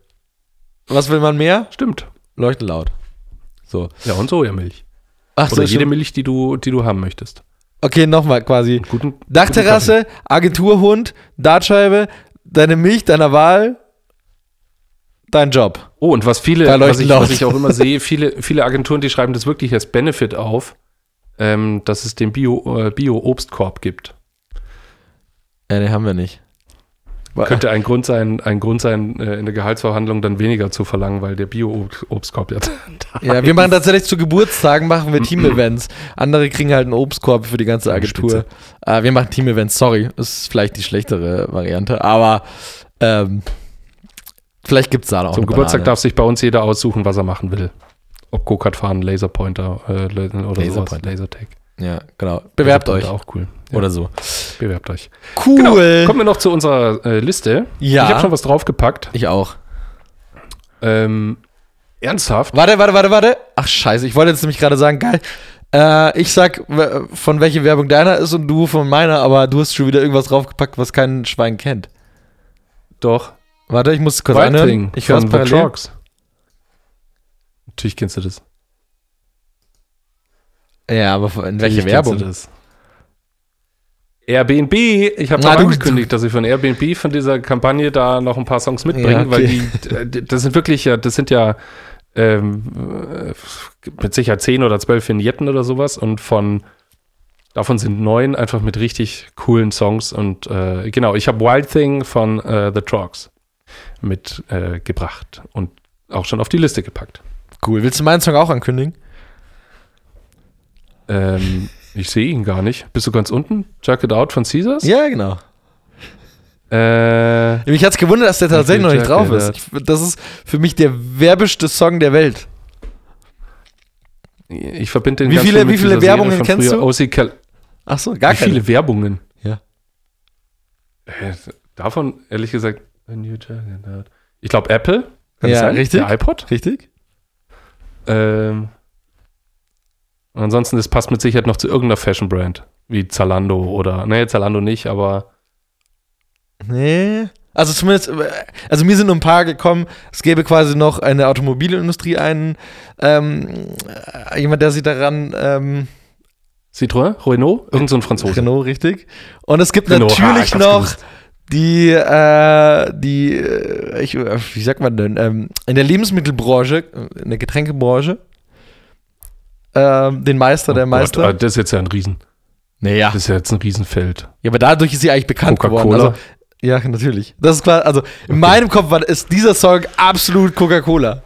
Was will man mehr? Stimmt. Leuchten laut. So. Ja, und Sojamilch. Ach Oder jede stimmt. Milch, die du, die du haben möchtest. Okay, nochmal quasi. Guten, Dachterrasse, Agenturhund, Dartscheibe, deine Milch deiner Wahl, dein Job. Oh, und was viele, was ich, was ich auch immer sehe, viele, viele Agenturen, die schreiben das wirklich als Benefit auf, ähm, dass es den Bio, äh, Bio-Obstkorb gibt. Ja, den haben wir nicht. Könnte ein Grund sein, ein Grund sein, äh, in der Gehaltsverhandlung dann weniger zu verlangen, weil der Bio-Obstkorb jetzt. Ja, wir machen tatsächlich zu Geburtstagen machen wir Team-Events. Andere kriegen halt einen Obstkorb für die ganze Agentur. Äh, wir machen Team-Events, sorry. Ist vielleicht die schlechtere Variante, aber ähm, vielleicht gibt es da noch Zum Geburtstag darf sich bei uns jeder aussuchen, was er machen will. Ob Go-Kart fahren, Laserpointer äh, oder sowas. Laserpointer. Lasertag. Ja, genau. Bewerbt euch. Laserpointer Auch cool. Ja, Oder so. bewerbt euch. Cool. Genau. Kommen wir noch zu unserer äh, Liste. Ja. Ich habe schon was draufgepackt. Ich auch. Ähm, ernsthaft? Warte, warte, warte, warte. Ach, scheiße. Ich wollte jetzt nämlich gerade sagen, geil. Äh, ich sag, von welche Werbung deiner ist und du von meiner, aber du hast schon wieder irgendwas draufgepackt, was kein Schwein kennt. Doch. Warte, ich muss kurz Wild anhören. Thing Ich höre es parallel. Natürlich kennst du das. Ja, aber in welche Werbung? du das. Airbnb, ich habe angekündigt, dass ich von Airbnb von dieser Kampagne da noch ein paar Songs mitbringe, Ja, okay. weil die, das sind wirklich ja, das sind ja ähm, äh, mit Sicherheit 10 oder 12 Vignetten oder sowas und von davon sind neun einfach mit richtig coolen Songs und äh, genau, ich habe Wild Thing von äh, The Trogs mit äh, und auch schon auf die Liste gepackt. Cool. Willst du meinen Song auch ankündigen? Ähm, ich sehe ihn gar nicht. Bist du ganz unten? Check It Out von Caesars? Ja, genau. Äh, Mich hat's gewundert, dass der tatsächlich noch nicht Jack drauf ist. Ich, das ist für mich der werbeste Song der Welt. ich verbinde den Wie viele- wie viele Werbungen kennst früher, du? OC Cal Ach so, gar Wie keine. viele Werbungen? Ja. Äh, davon, ehrlich gesagt, ich glaube Apple. Kann Ja, richtig. Der iPod. Richtig? Ähm, und ansonsten, das passt mit Sicherheit noch zu irgendeiner Fashion-Brand. Wie Zalando oder, nee, Zalando nicht, aber Nee. Also zumindest, äh, also mir sind nur ein paar gekommen, es gäbe quasi noch eine Automobilindustrie einen, ähm, äh, jemand, der sich daran, ähm, Citroën, Renault, irgend so ein Franzose. Renault, richtig. Und es gibt Renault, natürlich ich hab's noch gewusst. Die, äh, die, äh, ich, äh, wie sagt man denn, ähm, in der Lebensmittelbranche, äh, in der Getränkebranche, ähm, den Meister der Oh Gott, Meister. ah, das ist jetzt ja ein Riesen. naja. Das ist ja jetzt ein Riesenfeld. Ja, aber dadurch ist sie eigentlich bekannt geworden. Coca-Cola. Also, ja, natürlich. Das ist klar, also in meinem Kopf war, ist dieser Song absolut Coca-Cola.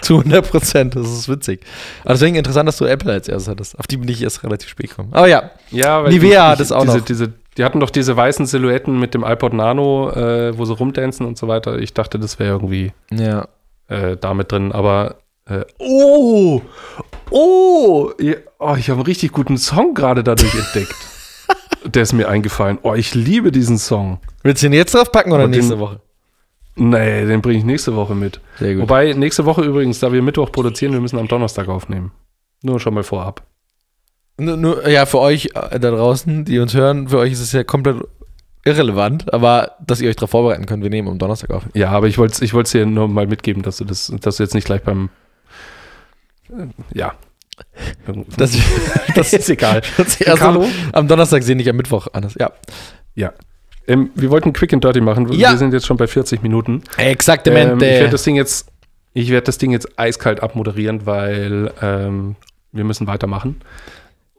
Zu 100 Prozent. Das ist witzig. Aber deswegen interessant, dass du Apple als erstes hattest. Auf die bin ich erst relativ spät gekommen. Aber ja, Ja, Nivea hat es auch diese, noch. Diese, die hatten doch diese weißen Silhouetten mit dem iPod Nano, äh, wo sie rumdancen und so weiter. Ich dachte, das wäre irgendwie ja. äh, da mit drin, aber äh, oh, oh, ja, oh, ich habe einen richtig guten Song gerade dadurch entdeckt. Der ist mir eingefallen. Oh, ich liebe diesen Song. Willst du ihn jetzt drauf packen oder Aber den- nächste Woche? Nee, den bringe ich nächste Woche mit. Sehr Wobei, nächste Woche übrigens, da wir Mittwoch produzieren, wir müssen am Donnerstag aufnehmen. Nur schon mal vorab. Nur, nur, ja, für euch äh, da draußen, die uns hören, für euch ist es ja komplett irrelevant, aber dass ihr euch darauf vorbereiten könnt, wir nehmen am Donnerstag auf. Ja, aber ich wollte es ich wollt's dir nur mal mitgeben, dass du das, dass du jetzt nicht gleich beim äh, ja. Das, das ist egal. das Carlo? am Donnerstag sehen, nicht am Mittwoch anders. Ja. Ähm, wir wollten Quick and Dirty machen. Ja. Wir sind jetzt schon bei 40 Minuten. Ähm, Exaktamente. ich werde das Ding jetzt, ich werde das Ding jetzt eiskalt abmoderieren, weil ähm, wir müssen weitermachen.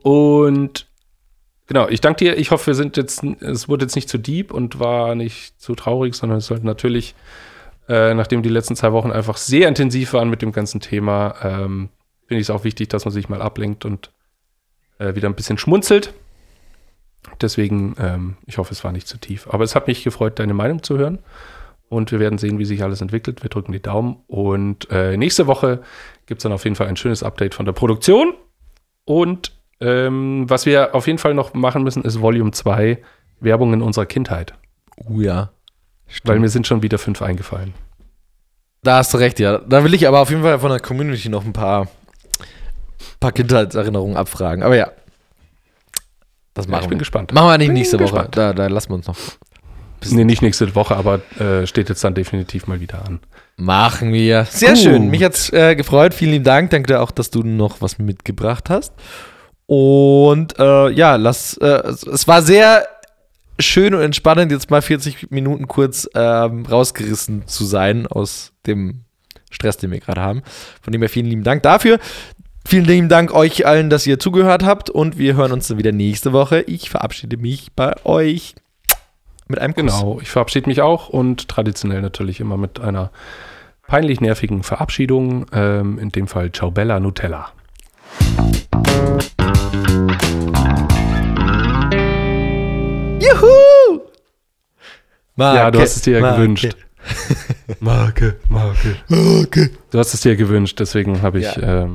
Und genau, ich danke dir. Ich hoffe, wir sind jetzt, es wurde jetzt nicht zu deep und war nicht zu traurig, sondern es sollte natürlich, äh, nachdem die letzten zwei Wochen einfach sehr intensiv waren mit dem ganzen Thema, ähm, finde ich es auch wichtig, dass man sich mal ablenkt und äh, wieder ein bisschen schmunzelt. Deswegen, ähm, ich hoffe, es war nicht zu tief. Aber es hat mich gefreut, deine Meinung zu hören. Und wir werden sehen, wie sich alles entwickelt. Wir drücken die Daumen. Und äh, nächste Woche gibt es dann auf jeden Fall ein schönes Update von der Produktion. Und ähm, was wir auf jeden Fall noch machen müssen, ist Volume 2, Werbung in unserer Kindheit. uh, ja. Weil mir sind schon wieder fünf eingefallen. Da hast du recht, ja. Da will ich aber auf jeden Fall von der Community noch ein paar, paar Kindheitserinnerungen abfragen. Aber ja. Das Ja, machen ich bin wir. gespannt. Machen wir nicht Bin nächste Woche. gespannt. Da, da lassen wir uns noch. Nee, nicht nächste Woche, aber äh, steht jetzt dann definitiv mal wieder an. Machen wir. Sehr Gut. schön. Mich hat's äh, gefreut. Vielen lieben Dank. Danke dir auch, dass du noch was mitgebracht hast. Und äh, ja, lass. Äh, es- war sehr schön und entspannend, jetzt mal 40 Minuten kurz ähm, rausgerissen zu sein aus dem Stress, den wir gerade haben. Von dem her vielen lieben Dank dafür. Vielen lieben Dank euch allen, dass ihr zugehört habt und wir hören uns dann wieder nächste Woche. Ich verabschiede mich bei euch mit einem Kuss. Genau, ich verabschiede mich auch und traditionell natürlich immer mit einer peinlich nervigen Verabschiedung. Ähm, in dem Fall Ciao Bella Nutella. Juhu! Marke, ja, du hast es dir ja Marke, gewünscht. Marke, Marke. Marke. Du hast es dir gewünscht, deswegen habe ich Ja. ähm,